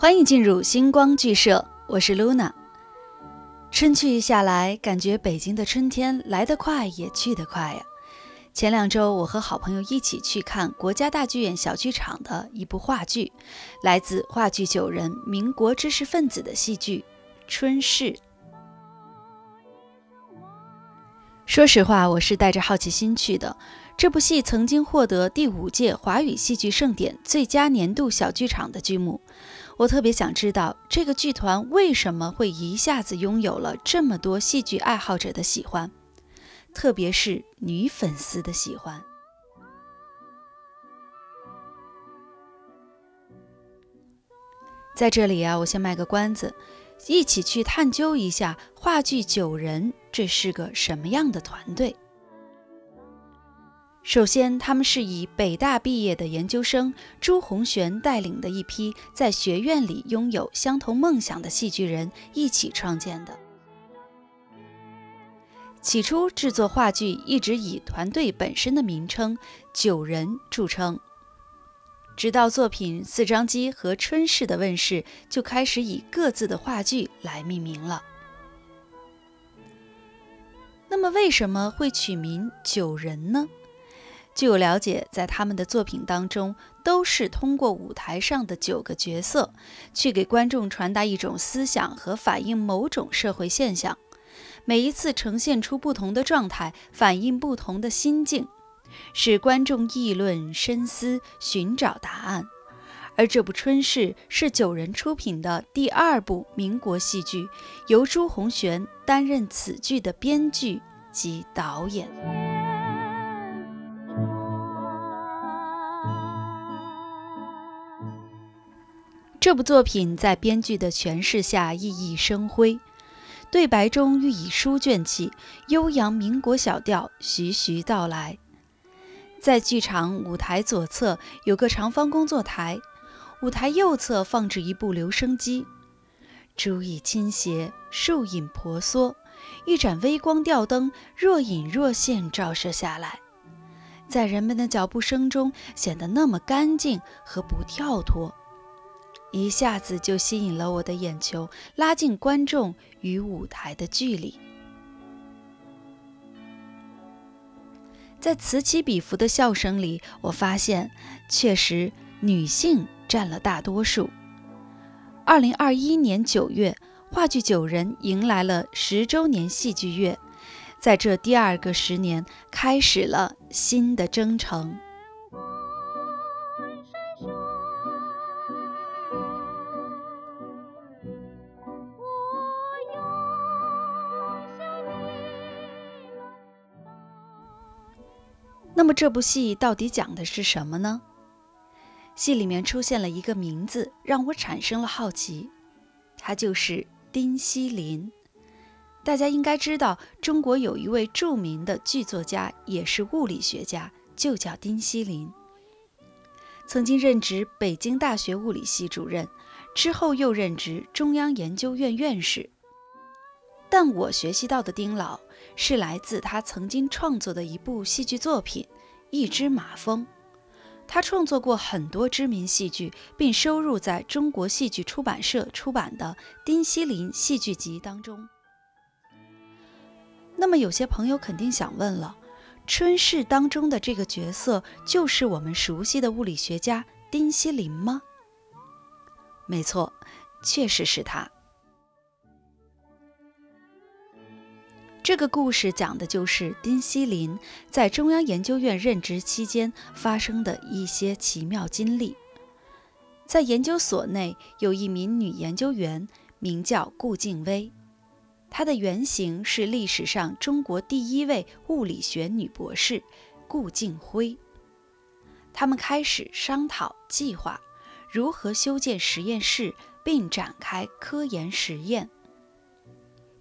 欢迎进入星光剧社，我是 Luna。春去夏来，感觉北京的春天来得快，也去得快呀。前两周，我和好朋友一起去看国家大剧院小剧场的一部话剧，来自话剧九人民国知识分子的戏剧《春逝》。说实话，我是带着好奇心去的。这部戏曾经获得第五届华语戏剧盛典最佳年度小剧场的剧目。我特别想知道，这个剧团为什么会一下子拥有了这么多戏剧爱好者的喜欢，特别是女粉丝的喜欢。在这里啊，我先卖个关子，一起去探究一下话剧九人这是个什么样的团队。首先，他们是以北大毕业的研究生朱红璇带领的一批在学院里拥有相同梦想的戏剧人一起创建的。起初制作话剧一直以团队本身的名称“九人”著称，直到作品《四张机》和《春逝》的问世，就开始以各自的话剧来命名了。那么，为什么会取名“九人”呢？据我了解，在他们的作品当中，都是通过舞台上的九个角色，去给观众传达一种思想和反映某种社会现象。每一次呈现出不同的状态，反映不同的心境，使观众议论、深思、寻找答案。而这部《春逝》是九人出品的第二部民国戏剧，由朱红璇担任此剧的编剧及导演。这部作品在编剧的诠释下熠熠生辉，对白中寓以书卷气，悠扬民国小调徐徐道来。在剧场舞台左侧有个长方工作台，舞台右侧放置一部留声机，竹椅倾斜，树影婆娑，一盏微光吊灯若隐若现照射下来，在人们的脚步声中显得那么干净和不跳脱。一下子就吸引了我的眼球，拉近观众与舞台的距离。在此起彼伏的笑声里，我发现确实女性占了大多数。二零二一年九月，话剧九人迎来了十周年戏剧月，在这第二个十年，开始了新的征程。那么这部戏到底讲的是什么呢？戏里面出现了一个名字，让我产生了好奇，他就是丁锡林。大家应该知道，中国有一位著名的剧作家，也是物理学家，就叫丁锡林。曾经任职北京大学物理系主任，之后又任职中央研究院院士。但我学习到的丁老。是来自他曾经创作的一部戏剧作品《一只马蜂》。他创作过很多知名戏剧，并收入在中国戏剧出版社出版的《丁西林戏剧集》当中。那么，有些朋友肯定想问了：《春逝》当中的这个角色就是我们熟悉的物理学家丁西林吗？没错，确实是他。这个故事讲的就是丁锡林在中央研究院任职期间发生的一些奇妙经历。在研究所内有一名女研究员，名叫顾静薇，她的原型是历史上中国第一位物理学女博士顾静辉。他们开始商讨计划，如何修建实验室，并展开科研实验。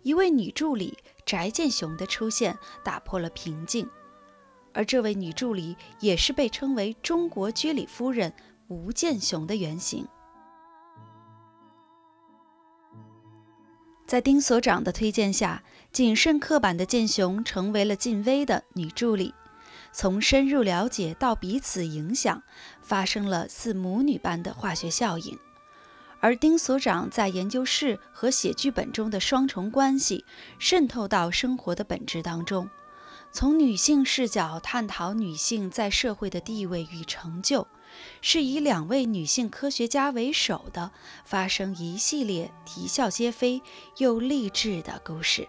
一位女助理翟建雄的出现打破了平静，而这位女助理也是被称为“中国居里夫人”吴建雄的原型。在丁所长的推荐下，谨慎刻板的建雄成为了晋微的女助理。从深入了解到彼此影响，发生了似母女般的化学效应。而丁所长在研究室和写剧本中的双重关系，渗透到生活的本质当中，从女性视角探讨女性在社会的地位与成就，是以两位女性科学家为首的，发生一系列啼笑皆非又励志的故事。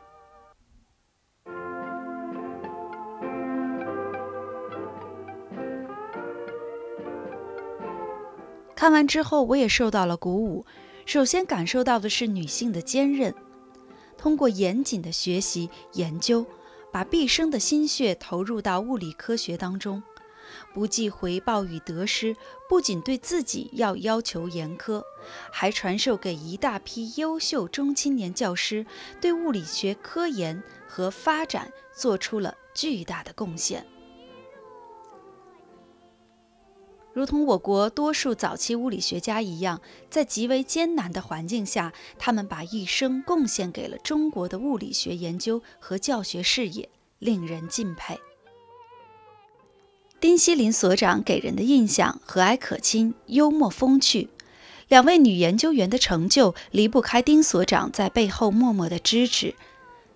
看完之后，我也受到了鼓舞。首先感受到的是女性的坚韧，通过严谨的学习研究，把毕生的心血投入到物理科学当中，不计回报与得失，不仅对自己要要求严苛，还传授给一大批优秀中青年教师，对物理学科研和发展做出了巨大的贡献。如同我国多数早期物理学家一样，在极为艰难的环境下，他们把一生贡献给了中国的物理学研究和教学事业，令人敬佩。丁锡林所长给人的印象和蔼可亲、幽默风趣，两位女研究员的成就离不开丁所长在背后默默的支持。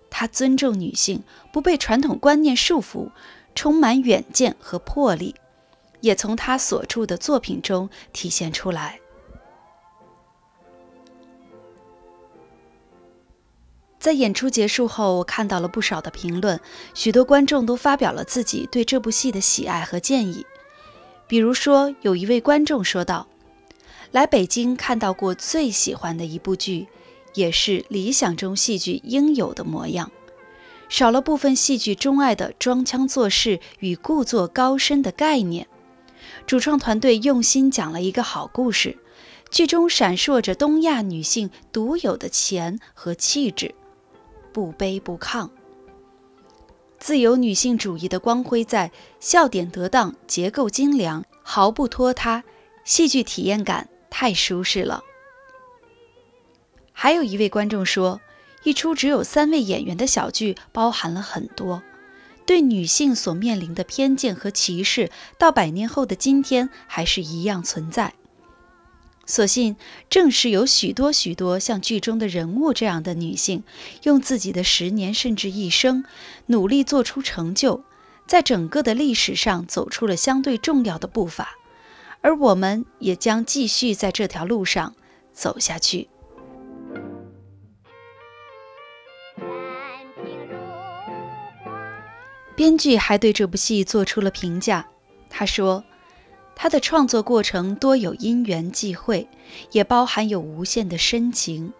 他尊重女性，不被传统观念束缚，充满远见和魄力。也从他所著的作品中体现出来。在演出结束后，我看到了不少的评论，许多观众都发表了自己对这部戏的喜爱和建议。比如说，有一位观众说道：“来北京看到过最喜欢的一部剧，也是理想中戏剧应有的模样，少了部分戏剧钟爱的装腔作势与故作高深的概念。”主创团队用心讲了一个好故事，剧中闪烁着东亚女性独有的钱和气质，不卑不亢，自由女性主义的光辉在，笑点得当，结构精良，毫不拖沓，戏剧体验感太舒适了。还有一位观众说，一出只有三位演员的小剧包含了很多。对女性所面临的偏见和歧视，到百年后的今天还是一样存在。所幸，正是有许多许多像剧中的人物这样的女性，用自己的十年甚至一生，努力做出成就，在整个的历史上走出了相对重要的步伐，而我们也将继续在这条路上走下去。编剧还对这部戏做出了评价。他说：“他的创作过程多有因缘际会，也包含有无限的深情。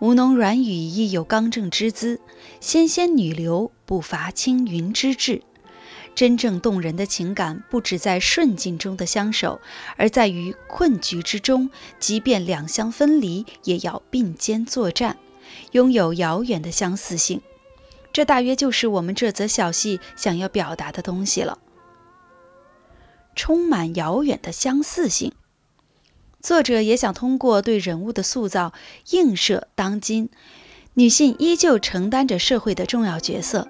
吴侬软语亦有刚正之姿，纤纤女流不乏青云之志。真正动人的情感，不只在顺境中的相守，而在于困局之中，即便两相分离，也要并肩作战，拥有遥远的相似性。”这大约就是我们这则小戏想要表达的东西了，充满遥远的相似性。作者也想通过对人物的塑造，映射当今女性依旧承担着社会的重要角色，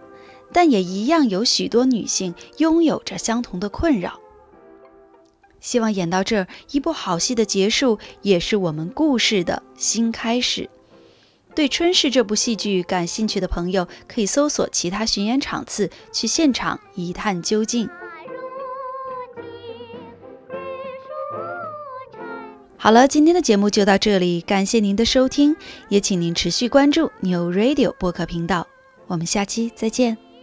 但也一样有许多女性拥有着相同的困扰。希望演到这儿，一部好戏的结束，也是我们故事的新开始。对《春逝》这部戏剧感兴趣的朋友，可以搜索其他巡演场次，去现场一探究竟。好了，今天的节目就到这里，感谢您的收听，也请您持续关注 New Radio 播客频道，我们下期再见。